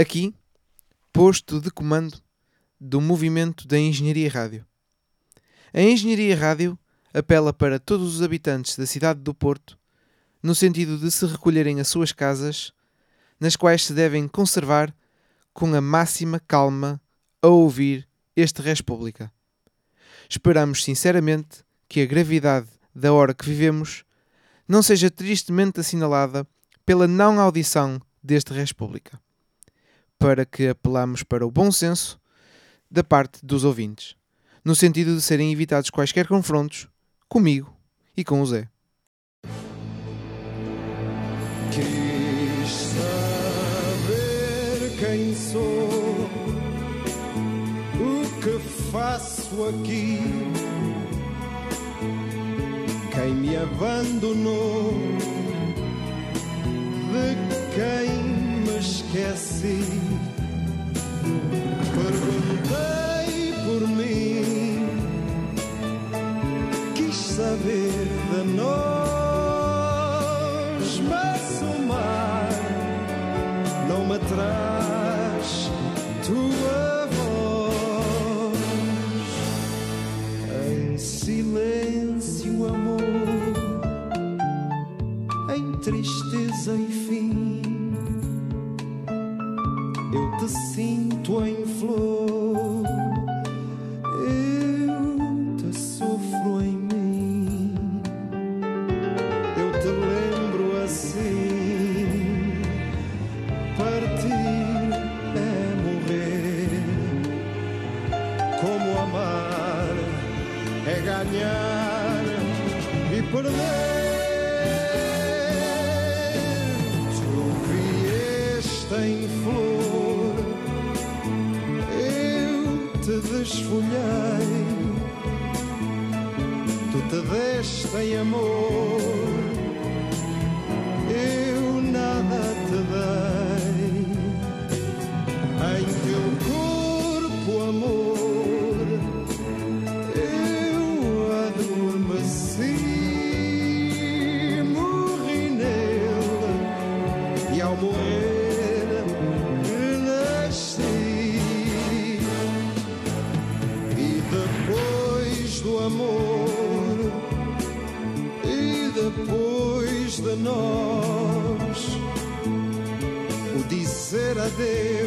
Aqui, posto de comando do movimento da Engenharia Rádio. A Engenharia Rádio apela para todos os habitantes da cidade do Porto no sentido de se recolherem às suas casas, nas quais se devem conservar com a máxima calma a ouvir este República. Esperamos sinceramente que a gravidade da hora que vivemos não seja tristemente assinalada pela não audição deste República, para que apelamos para o bom senso da parte dos ouvintes, no sentido de serem evitados quaisquer confrontos comigo e com o Zé. Quis saber quem sou, o que faço aqui, quem me abandonou, esqueci. É ganhar e perder. Tu vieste em flor, eu te desfolhei. Tu te deste em amor, dizer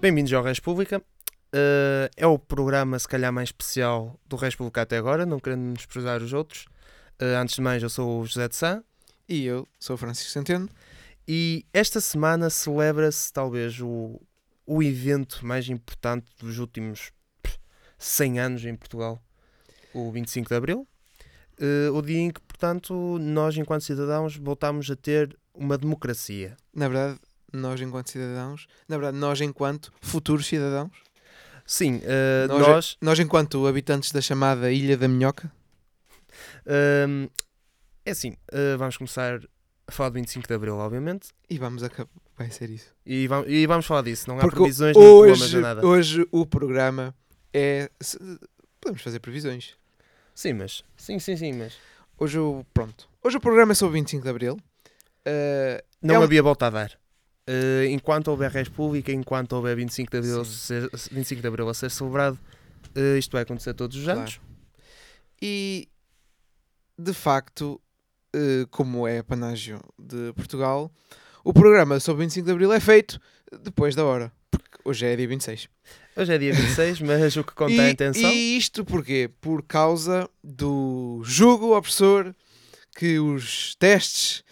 Bem-vindos ao República. Uh, é o programa, se calhar, mais especial do República até agora, não querendo desprezar os outros. Uh, antes de mais, eu sou o José de Sá E eu sou o Francisco Centeno. e esta semana celebra-se talvez o, o evento mais importante dos últimos pff, 100 anos em Portugal, o 25 de Abril. Uh, o dia em que, portanto, nós, enquanto cidadãos, voltamos a ter uma democracia. Na verdade, nós enquanto cidadãos, na verdade, nós enquanto futuros cidadãos, Sim, uh, Nós- nós nós enquanto habitantes da chamada Ilha da Minhoca, Ahm, é assim, ah, vamos começar a falar do 25 de Abril, obviamente, e vamos acabar, vai ser isso. e, vam- e vamos falar disso. Não há Porque previsões, hoje, nem nada. hoje o programa é. Podemos fazer previsões. Sim, mas. Sim, sim, sim, mas. Hoje o. Pronto. Hoje o programa é sobre 25 de Abril. Uh, Não É um- havia volta a dar. Ah, enquanto houver República, enquanto houver 25 de Abril, ser, 25 de Abril a ser celebrado, Eh, isto vai acontecer todos os Claro. anos. E de facto, eh, como é panágio de Portugal, o programa sobre 25 de Abril é feito depois da hora. Porque hoje é dia 26. Hoje é dia 26, mas o que conta e, é a intenção. E isto porquê? Por causa do jugo opressor que os testes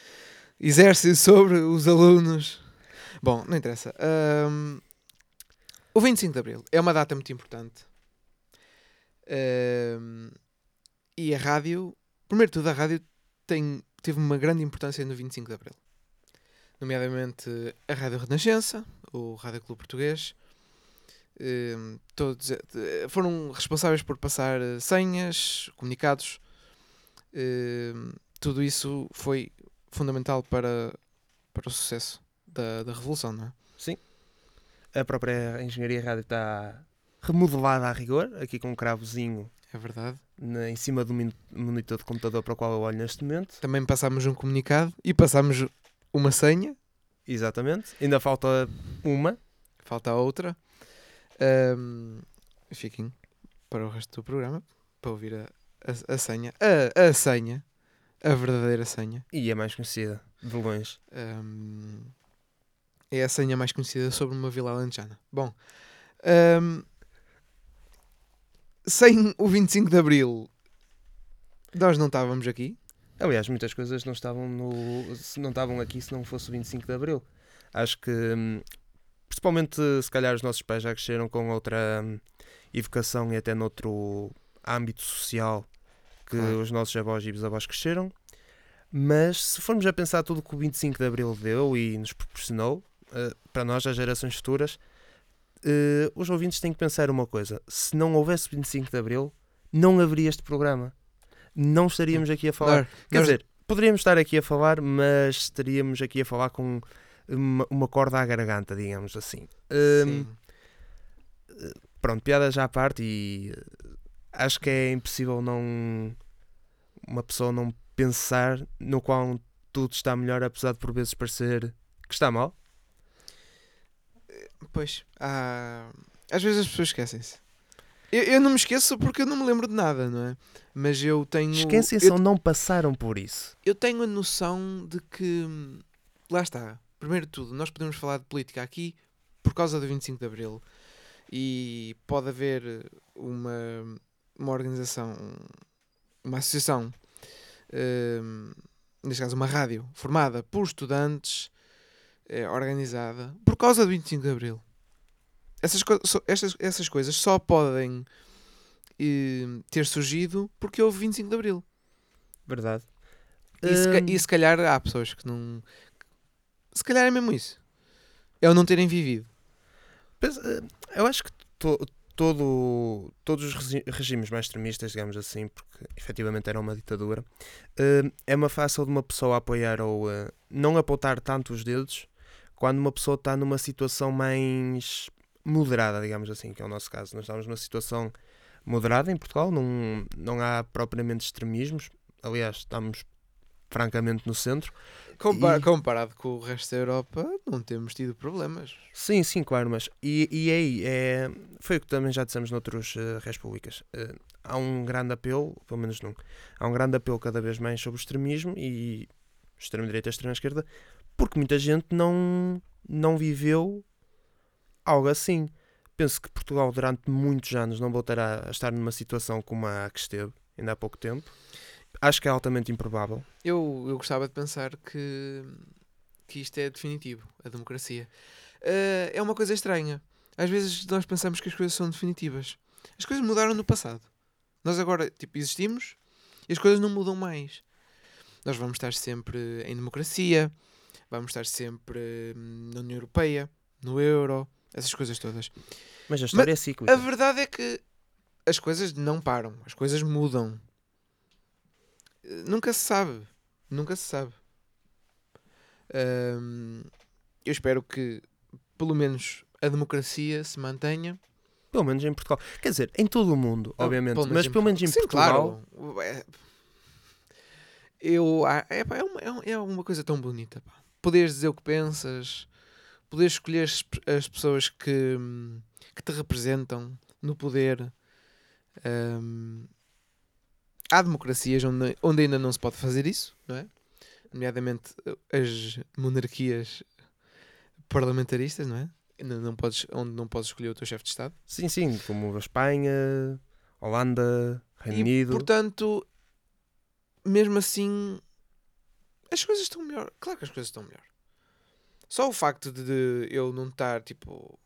exercem sobre os alunos. Bom, não interessa. Ahm, o 25 de Abril é uma data muito importante. Ahm, e a rádio, primeiro de tudo, a rádio tem, teve uma grande importância no 25 de Abril. Nomeadamente a Rádio Renascença, o Rádio Clube Português, Hum, todos eh, foram responsáveis por passar eh, senhas, comunicados. Hum, tudo isso foi fundamental para, para o sucesso da, da revolução, não é? A própria engenharia rádio está remodelada a rigor, aqui com um cravozinho É verdade. na- em cima do monitor de computador para o qual eu olho neste momento. Também passámos um comunicado e passámos uma senha. Exatamente. Ainda falta uma. Falta a outra. Hum, fiquem para o resto do programa para ouvir a, a, a senha. A, a senha. A verdadeira senha. E é mais conhecida, de longe. Hum, é a senha mais conhecida sobre uma vila alentejana. Bom, hum, sem o 25 de Abril, nós não estávamos aqui. Aliás, muitas coisas não estavam, no, não estavam aqui se não fosse o 25 de Abril. Acho que, hum, principalmente, se calhar os nossos pais já cresceram com outra hum, educação e até noutro âmbito social que Claro. os nossos avós e bisavós cresceram. Mas se formos a pensar tudo que o 25 de Abril deu e nos proporcionou, para nós, as gerações futuras, eh, os ouvintes têm que pensar uma coisa: se não houvesse 25 de Abril, não haveria este programa. Não estaríamos aqui a falar. Nós- Quer nós- dizer, poderíamos estar aqui a falar, mas estaríamos aqui a falar com uma, uma corda à garganta, digamos assim. Hum, sim. pronto, piadas à parte e eh, acho que é impossível não uma pessoa não pensar no qual tudo está melhor, apesar de por vezes parecer que está mal. Pois, há- às vezes as pessoas esquecem-se. Eu, eu não me esqueço porque eu não me lembro de nada, não é? Mas eu tenho. Esquecem-se ou não passaram por isso. eu tenho a noção de que. Lá está. Primeiro de tudo, nós podemos falar de política aqui por causa do 25 de Abril. E pode haver uma, uma organização, uma associação, hum, neste caso uma rádio, formada por estudantes, eh, organizada por causa do 25 de Abril. Essas, só- estas, essas coisas só podem eh, ter surgido porque houve 25 de Abril. Verdade. E se, ca- Hum, e se calhar há pessoas que não. Se calhar é mesmo isso. É o não terem vivido. Eh, eu acho que to- todo, todos os regi- regimes mais extremistas, digamos assim, porque efetivamente era uma ditadura, eh, é uma fácil de uma pessoa apoiar ou não apontar tanto os dedos quando uma pessoa está numa situação mais moderada, digamos assim, que é o nosso caso. Nós estamos numa situação moderada em Portugal, não, não há propriamente extremismos, aliás, estamos francamente no centro. E- Comparado com o resto da Europa, não temos tido problemas. Sim, sim, claro, mas e, e aí é, foi o que também já dissemos noutras uh, repúblicas. Eh, há um grande apelo, pelo menos num, há um grande apelo cada vez mais sobre o extremismo e extrema-direita e extrema-esquerda, porque muita gente não, não viveu algo assim. Penso que Portugal durante muitos anos não voltará a estar numa situação como a que esteve, ainda há pouco tempo. Acho que é altamente improvável. Eu, eu gostava de pensar que, que isto é definitivo, a democracia. Eh, é uma coisa estranha. Às vezes nós pensamos que as coisas são definitivas. As coisas mudaram no passado. Nós agora tipo, existimos e as coisas não mudam mais. Nós vamos estar sempre em democracia, vamos estar sempre hum, na União Europeia, no euro, essas coisas todas. Mas a história é cíclica. A verdade é que as coisas não param, as coisas mudam. Nunca se sabe. Nunca se sabe. Eu espero que pelo menos a democracia se mantenha. Pelo menos em Portugal. Quer dizer, em todo o mundo, Não, obviamente. pelo mas pelo menos em Sim, Portugal. claro. É- Eu, ah, é, é, uma, é é uma coisa tão bonita. Pá. Poderes dizer o que pensas, poderes escolher as, as pessoas que, que te representam no poder Ahm, há democracias onde, onde ainda não se pode fazer isso, não é? Nomeadamente eh, as monarquias parlamentaristas, não é? Ainda não podes, onde não podes escolher o teu chefe de Estado. Sim, sim, como a Espanha, Holanda, Reino E, Unido. portanto, mesmo assim, as coisas estão melhor. Claro que as coisas estão melhor. Só o facto de, eu não estar, tipo...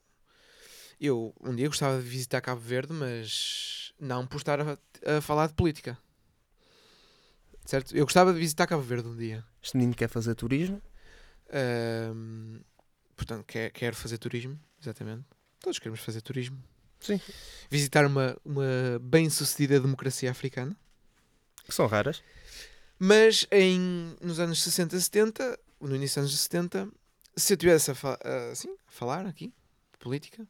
Eu um dia gostava de visitar Cabo Verde, mas não por estar a, a falar de política. Certo? Eu gostava de visitar Cabo Verde um dia. Este menino quer fazer turismo. Portanto, quer, quero fazer turismo, exatamente. Todos queremos fazer turismo. Sim. Visitar uma, uma bem-sucedida democracia africana. Que são raras. Mas em, nos anos 60, 70, no início dos anos 70, se eu tivesse a, fa- assim, a falar aqui de política,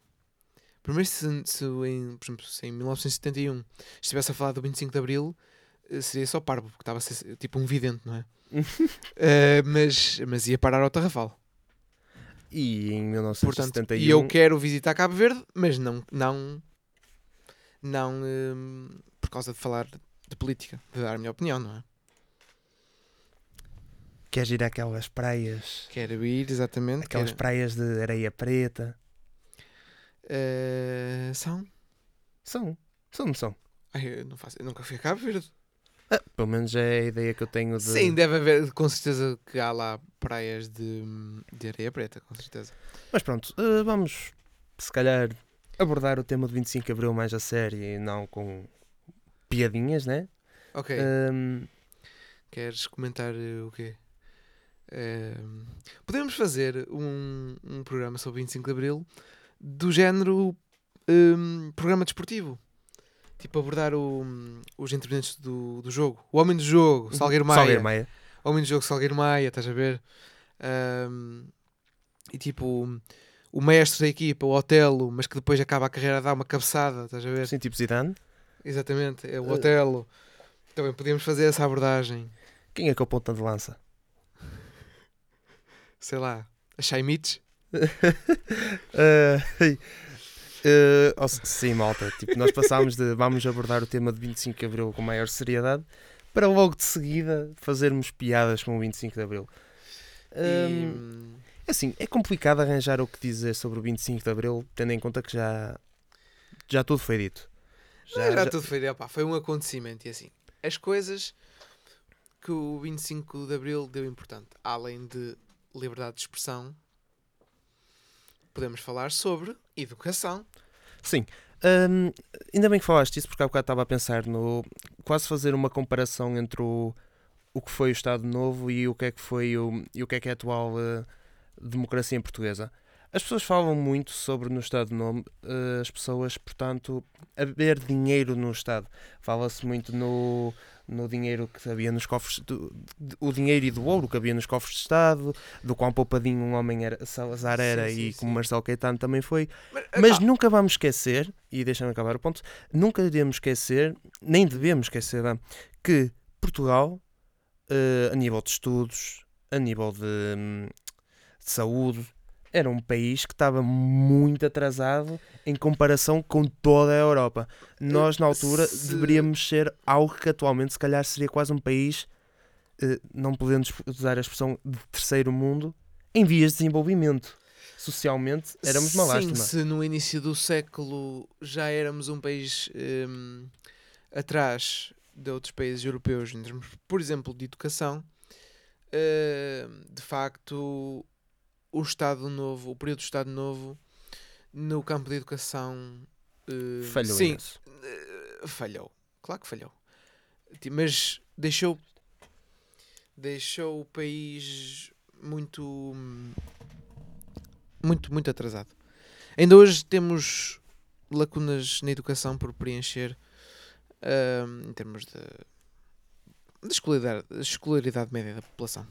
primeiro se, se em, por exemplo, se em 1971 estivesse a falar do 25 de Abril, eh, seria só parvo, porque estava a ser tipo um vidente, não é? Eh, mas, mas ia parar ao Tarrafal. E em Portanto, 1971. e eu quero visitar Cabo Verde, mas não, não, não hum, por causa de falar de política, de dar a minha opinião, não é? Queres ir àquelas praias. Quero ir, exatamente. Aquelas quero- praias de areia preta. Eh, são? São. São, não são? Ai, eu, não faço, eu nunca fui a Cabo Verde. Ah, pelo menos é a ideia que eu tenho de. Sim, deve haver, com certeza que há lá praias de, de areia preta, com certeza. Mas pronto, eh, vamos se calhar abordar o tema do 25 de Abril mais a sério e não com piadinhas, né? Ok, Ahm, queres comentar eh, o quê? Podemos fazer um, um programa sobre 25 de Abril do género hum, programa desportivo. Tipo, abordar o- os intervenientes do, do jogo. O homem do jogo, Salgueiro Maia. Salgueiro Maia. Homem do jogo Salgueiro Maia, estás a ver? Ahm, e tipo, o mestre da equipa, o Otelo, mas que depois acaba a carreira a dar uma cabeçada, estás a ver? Sim, tipo Zidane. Exatamente, é o Eh. Otelo. Também podíamos fazer essa abordagem. Quem é que é o ponta de lança? Sei lá, a Shaimich. Ah, eh, oh, sim, malta. Tipo, nós passámos de vamos abordar o tema de 25 de Abril com maior seriedade para logo de seguida fazermos piadas com o 25 de Abril. E, Ahm, é assim, é complicado arranjar o que dizer sobre o 25 de Abril, tendo em conta que já, já tudo foi dito. já, já tudo foi, opá, foi um acontecimento. E assim, as coisas que o 25 de Abril deu importante, além de liberdade de expressão, podemos falar sobre educação. Sim. Hum, ainda bem que falaste isso, porque há bocado estava a pensar no. quase fazer uma comparação entre o, o que foi o Estado Novo e o que é que foi o, e o que é que é a atual eh, democracia em portuguesa. As pessoas falam muito sobre no Estado Novo, eh, as pessoas, portanto, haver dinheiro no Estado. Fala-se muito no, no dinheiro que havia nos cofres, do, o dinheiro e do ouro que havia nos cofres de Estado, do quão poupadinho um homem era, Salazar era Sim, sim, e como sim. Marcelo Caetano também foi. Mas, Mas nunca vamos esquecer, e deixa-me acabar o ponto, nunca devemos esquecer, nem devemos esquecer, que Portugal, eh, a nível de estudos, a nível de, hum, de saúde, era um país que estava muito atrasado em comparação com toda a Europa. Nós, na altura, se- deveríamos ser algo que atualmente, se calhar, seria quase um país, eh, não podendo usar a expressão de terceiro mundo, em vias de desenvolvimento. Socialmente, éramos uma Sim, lástima. se no início do século já éramos um país hum, atrás de outros países europeus, em termos, por exemplo, de educação, hum, de facto, o Estado Novo, o período do Estado Novo, no campo da educação, hum, Falhou sim, eh, falhou. Claro que falhou. Mas deixou deixou o país muito muito muito atrasado. Ainda hoje temos lacunas na educação por preencher hum, em termos de, de escolaridade, escolaridade média da população.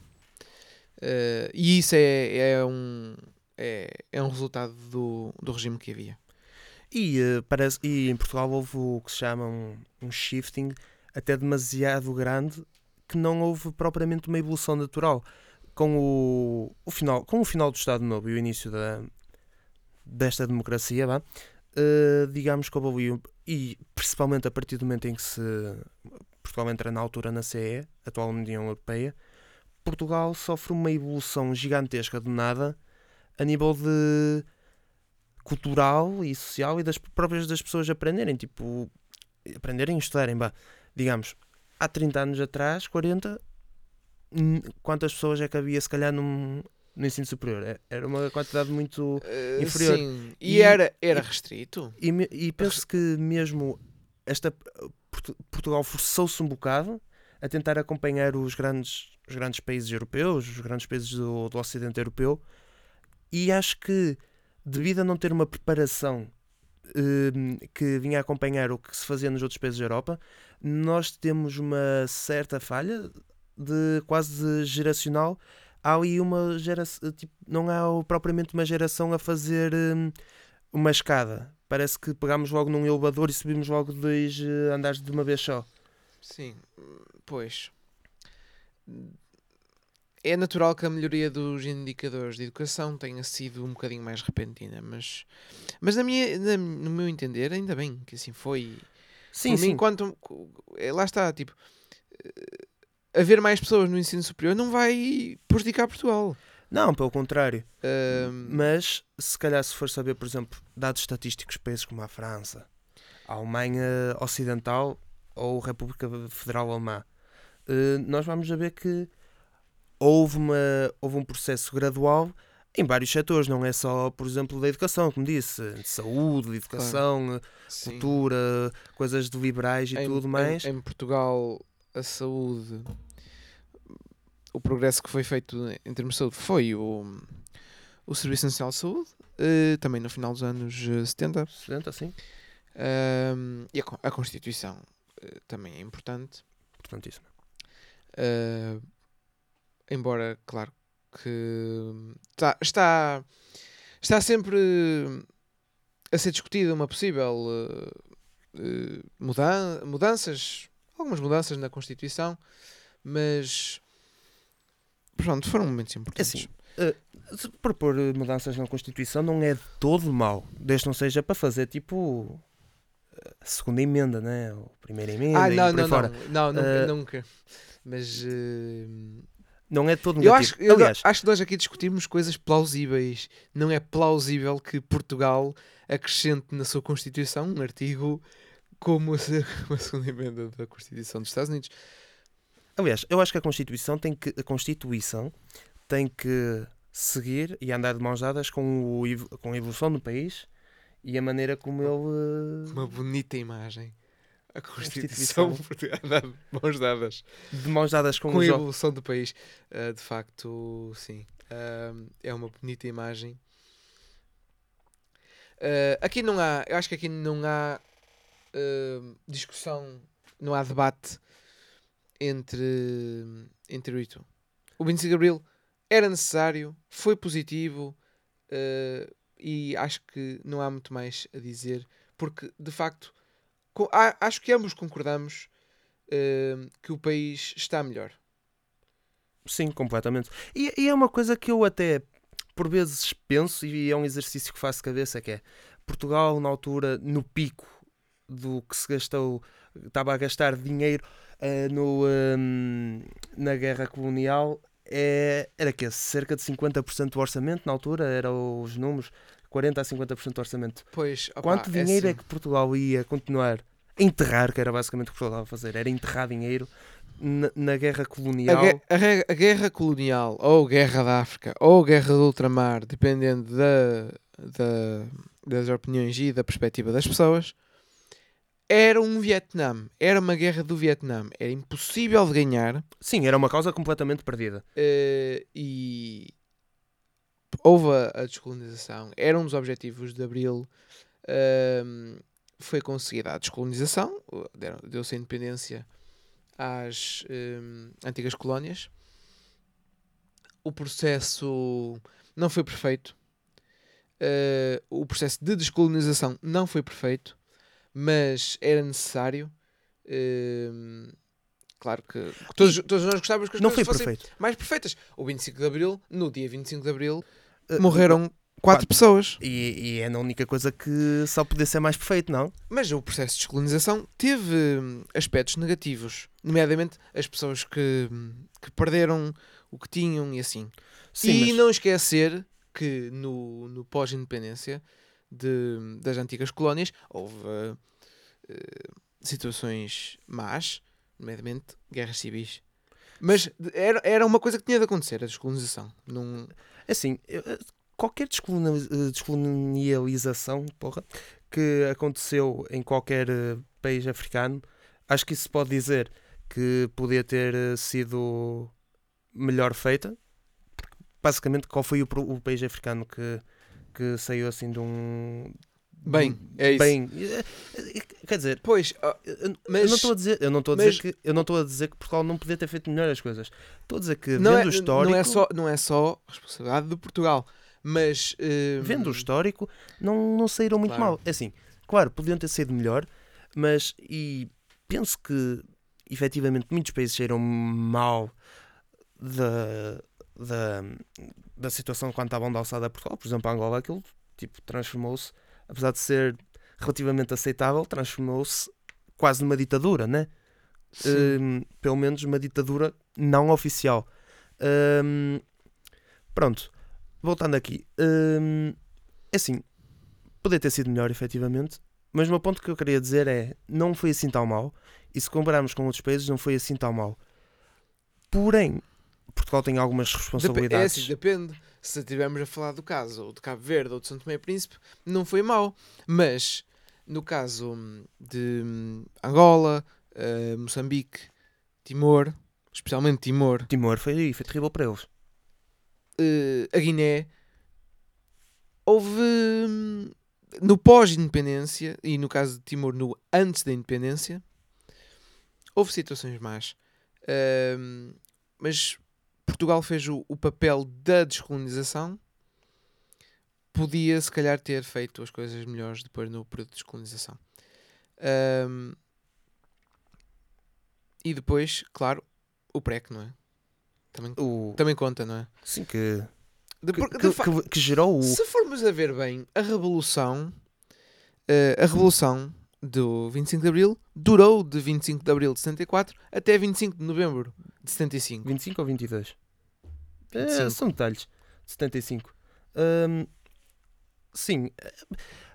Eh, e isso é, é um é, é um resultado do, do regime que havia. E, eh, parece, e em Portugal houve o que se chama um, um shifting até demasiado grande que não houve propriamente uma evolução natural. Com o, o final, com o final do Estado Novo e o início da, desta democracia, vá, eh, digamos que houve e principalmente a partir do momento em que se Portugal entra na altura na CE, atual União Europeia, Portugal sofre uma evolução gigantesca do nada a nível de cultural e social e das próprias das pessoas aprenderem, tipo, aprenderem e estudarem, bah, digamos, há 30 anos atrás, 40, hum, quantas pessoas é que havia se calhar num, no ensino superior? É- Era uma quantidade muito Eh, inferior. Sim. E, E- era, era e- restrito. e, e penso que mesmo esta Portu- Portugal forçou-se um bocado a tentar acompanhar os grandes, os grandes países europeus, os grandes países do, do Ocidente Europeu, e acho que devido a não ter uma preparação hum, que vinha acompanhar o que se fazia nos outros países da Europa, nós temos uma certa falha de quase geracional. Há ali uma geração, tipo, não há propriamente uma geração a fazer hum, uma escada. Parece que pegámos logo num elevador e subimos logo dois eh, andares de uma vez só. Sim, pois. É natural que a melhoria dos indicadores de educação tenha sido um bocadinho mais repentina, mas, mas na minha, na- no meu entender, ainda bem que assim foi. Sim, sim. enquanto, é, lá está, tipo, eh, haver mais pessoas no ensino superior não vai prejudicar Portugal. Não, pelo contrário. Ahm, Mas, se calhar, se for saber, por exemplo, dados estatísticos de países como a França, a Alemanha Ocidental ou a República Federal Alemã, eh, nós vamos ver que houve, uma, houve um processo gradual em vários setores, não é só, por exemplo, da educação, como disse, de saúde, de educação, eh, sim. cultura, coisas de liberais e Em- tudo em- mais. Em, Portugal, a saúde, o progresso que foi feito em termos de saúde foi o, o Serviço Nacional de Saúde, eh, também no final dos anos eh, 70. 60, assim, Ahm, e a, a Constituição eh, também é importante. importantíssimo. Ah, embora, claro, que tá- está, está sempre a ser discutida uma possível eh, eh, mudan- mudanças, algumas mudanças na Constituição, mas pronto, foram momentos importantes. assim, Se propor mudanças na Constituição não é de todo mau, desde não seja para fazer tipo a segunda emenda, né? ou primeira emenda ah, não, não, não, não, nunca, Eh, nunca. Mas Não é todo eu, negativo. acho, eu Aliás, acho que nós aqui discutimos coisas plausíveis. Não é plausível que Portugal acrescente na sua Constituição um artigo como a, a segunda emenda da Constituição dos Estados Unidos. aliás, eu acho que a Constituição tem que a Constituição tem que seguir e andar de mãos dadas com, o, com a evolução do país e a maneira como ele Uma bonita imagem. A Constituição. Constituição Portugal de mãos dadas de mãos dadas com, com a evolução do país. Ah, de facto, sim. Ah, é uma bonita imagem. Ah, aqui não há, eu acho que aqui não há discussão, não há debate entre, entre o e tu. O 25 de Abril era necessário, foi positivo e acho que não há muito mais a dizer, porque de facto co- a- acho que ambos concordamos ah, que o país está melhor. Sim, completamente. E, e é uma coisa que eu até por vezes penso e é um exercício que faço de cabeça que é Portugal na altura no pico do que se gastou estava a gastar dinheiro eh, no, ehm, na guerra colonial é, era que cerca de 50% do orçamento na altura eram os números 40 a 50% do orçamento Pois, opá, quanto dinheiro é, assim, que Portugal ia continuar a enterrar que era basicamente o que Portugal estava a fazer era enterrar dinheiro na, na guerra a, colonial a re- a guerra colonial, ou guerra da África, ou guerra do ultramar, dependendo da, da- das opiniões e da perspectiva das pessoas, era um Vietnã. Era uma guerra do Vietnã. Era impossível de ganhar. sim, era uma causa completamente perdida eh, e houve a, descolonização. Era um dos objetivos de Abril. ehm, foi conseguida a descolonização, deu-se a independência às ehm, antigas colónias. O processo não foi perfeito. Eh, o processo de descolonização não foi perfeito, mas era necessário. Claro que todos, todos nós gostávamos que as não coisas foi fossem perfeito mais perfeitas. O 25 de Abril, no dia 25 de Abril, Uh, morreram quatro pessoas. E, e é a única coisa que só podia ser mais perfeito, não? Mas o processo de descolonização teve hum, aspectos negativos, nomeadamente as pessoas que, hum, que perderam o que tinham e assim. e mas- não esquecer que no, no pós-independência de- das antigas colónias houve eh, eh, situações más, nomeadamente guerras civis. Mas era, era uma coisa que tinha de acontecer, a descolonização. Não, Assim, eh, qualquer eh, descolonialização porra, que aconteceu em qualquer eh, país africano, acho que isso pode dizer que podia ter sido melhor feita. Basicamente, qual foi o, o país africano que, que saiu assim de um. Bem, é isso. Bem, eh, eh, quer dizer, Pois, ah, eu- Mas- não estou a dizer, eu não estou a mas- dizer que eu não estou a dizer que Portugal não podia ter feito melhor as coisas. Estou a dizer que não, vendo é, o histórico, não, é só, não é só responsabilidade de Portugal, mas eh, vendo o histórico, não, não saíram muito Claro. mal. É assim, claro, podiam ter sido melhor, mas e penso que efetivamente muitos países saíram mal da, da, da situação quando estavam de alçada a Portugal. Por exemplo, a Angola, aquilo tipo, transformou-se, apesar de ser relativamente aceitável, transformou-se quase numa ditadura, né? sim. Hum, pelo menos uma ditadura não oficial. Hum, pronto, voltando aqui, hum, é assim, poderia ter sido melhor, efetivamente, mas o meu ponto que eu queria dizer é: não foi assim tão mal, e se compararmos com outros países, não foi assim tão mal. Porém, Portugal tem algumas Dep- é responsabilidades. assim, depende. Se estivermos a falar do caso ou de Cabo Verde ou de Santo Tomé e Príncipe, não foi mau. Mas no caso hum, de hum, Angola, eh, Moçambique, Timor, especialmente Timor, Timor foi, foi terrível para eles. eh, a Guiné, houve no pós-independência e no caso de Timor no antes da independência, houve situações más. Hum, mas Portugal fez o, o papel da descolonização. Podia, se calhar, ter feito as coisas melhores depois no período de descolonização. Hum, e depois, claro, o PREC, não é? Também, O, também conta, não é? sim, que, De- que, de que- que gerou o. se formos a ver bem, a Revolução, eh, a Revolução do 25 de Abril durou de 25 de Abril de 74 até 25 de Novembro de 75. 25 ou 22? É, 25. são detalhes. 75. Hum, sim,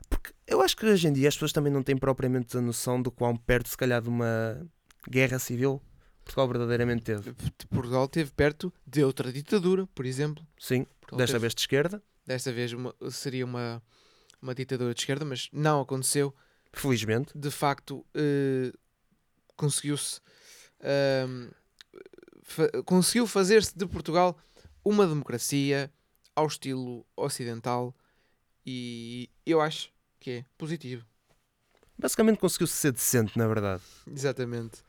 porque eu acho que hoje em dia as pessoas também não têm propriamente a noção do quão perto, se calhar, de uma guerra civil Portugal verdadeiramente teve. Portugal esteve perto de outra ditadura, por exemplo. Sim, Portugal desta teve- vez de esquerda, desta vez uma- seria uma, uma ditadura de esquerda, mas não aconteceu. felizmente. de facto eh, conseguiu-se ahm, fa- conseguiu fazer-se de Portugal uma democracia ao estilo ocidental e eu acho que é positivo. Basicamente conseguiu-se ser decente, na verdade. Exatamente.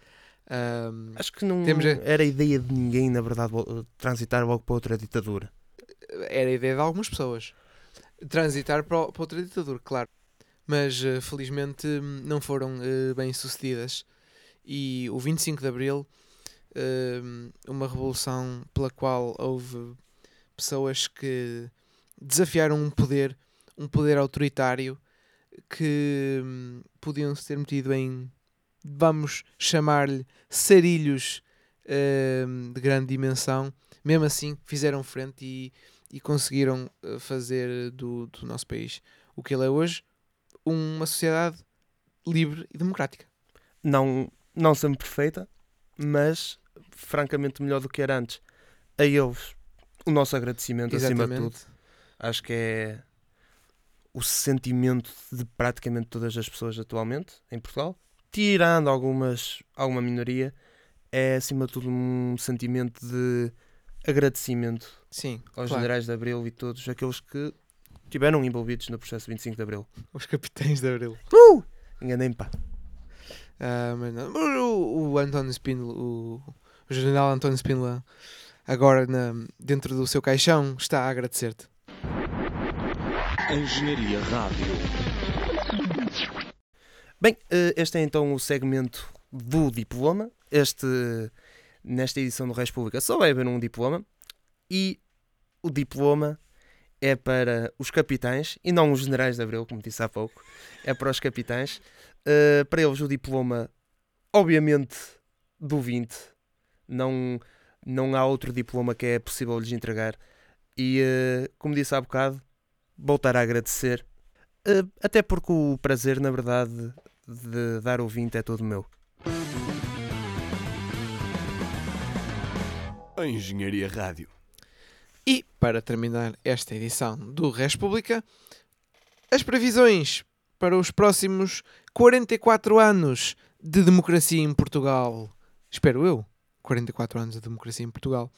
Ahm, Acho que não Temos era a ideia de ninguém, na verdade, transitar logo para outra ditadura. era a ideia de algumas pessoas transitar para, para outra ditadura, claro. Mas eh, felizmente hum, não foram eh, bem sucedidas. E o 25 de Abril, uma revolução pela qual houve pessoas que desafiaram um poder, um poder autoritário que hum, podiam se ter metido em, vamos chamar-lhe, sarilhos hum, de grande dimensão. Mesmo assim, fizeram frente e e conseguiram eh, fazer do, do nosso país o que ele é hoje, uma sociedade livre e democrática. Não, não sempre perfeita, mas francamente melhor do que era antes. A eles, o nosso agradecimento acima de tudo. Acho que é o sentimento de praticamente todas as pessoas atualmente em Portugal, tirando algumas, alguma minoria, é acima de tudo um sentimento de agradecimento Sim, aos claro. generais de Abril e todos aqueles que estiveram envolvidos no processo de 25 de Abril. Os capitães de Abril. Enganei-me, pá. Ah, mas não. O, o António Spínola, o, o general António Spínola, agora na, dentro do seu caixão, está a agradecer-te. Engenharia Rádio. Bem, eh, este é então o segmento do diploma. Este, nesta edição do Reis Pública só vai haver um diploma. E o diploma é para os capitães e não os generais de Abril, como disse há pouco. É para os capitães. Uh, para eles, o diploma, obviamente, do 20. Não, não há outro diploma que é possível lhes entregar. E, uh, como disse há bocado, voltar a agradecer. Uh, até porque o prazer, na verdade, de dar o 20 é todo meu. A Engenharia Rádio. E, para terminar esta edição do República, as previsões para os próximos 44 anos de democracia em Portugal. Espero eu. 44 anos de democracia em Portugal.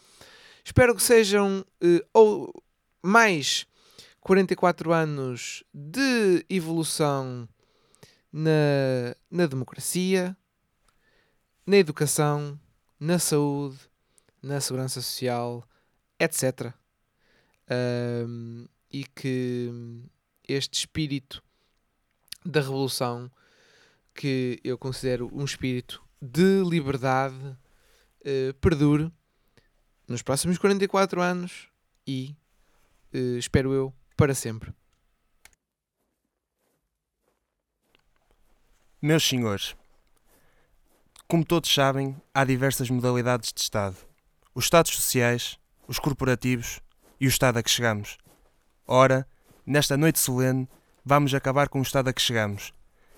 Espero que sejam uh, ou mais 44 anos de evolução na, na democracia, na educação, na saúde, na segurança social, etc. Um, e que este espírito da revolução, que eu considero um espírito de liberdade, uh, perdure nos próximos 44 anos e, uh, espero eu, para sempre. Meus senhores, como todos sabem, há diversas modalidades de Estado: os Estados sociais, os corporativos e o Estado a que chegamos. Ora, nesta noite solene, vamos acabar com o Estado a que chegamos.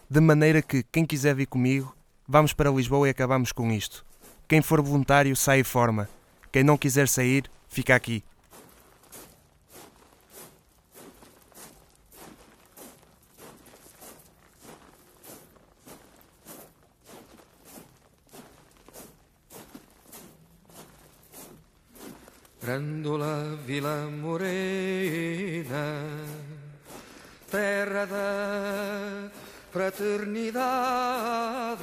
De maneira que, quem quiser vir comigo, vamos para Lisboa e acabamos com isto. Quem for voluntário, sai e forma. Quem não quiser sair, fica aqui. Grândola Vila Morena, terra da fraternidade.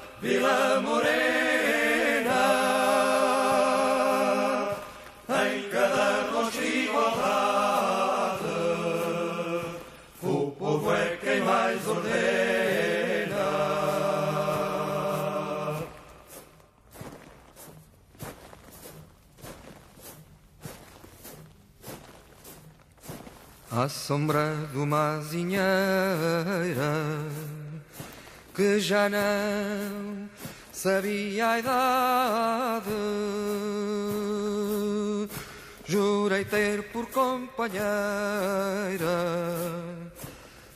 Vila Morena. em cada rosto igualdade. O povo é quem mais ordena. À sombra de uma azinheira que já não sabia a idade. Jurei ter por companheira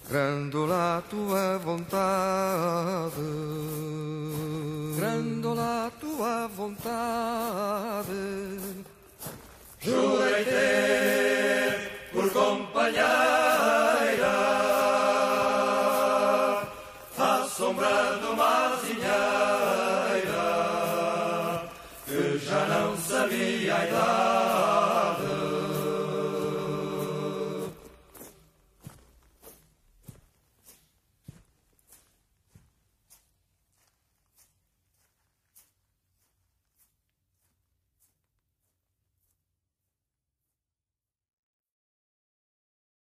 Grândola a tua vontade Grândola a tua vontade Jurei ter por companheira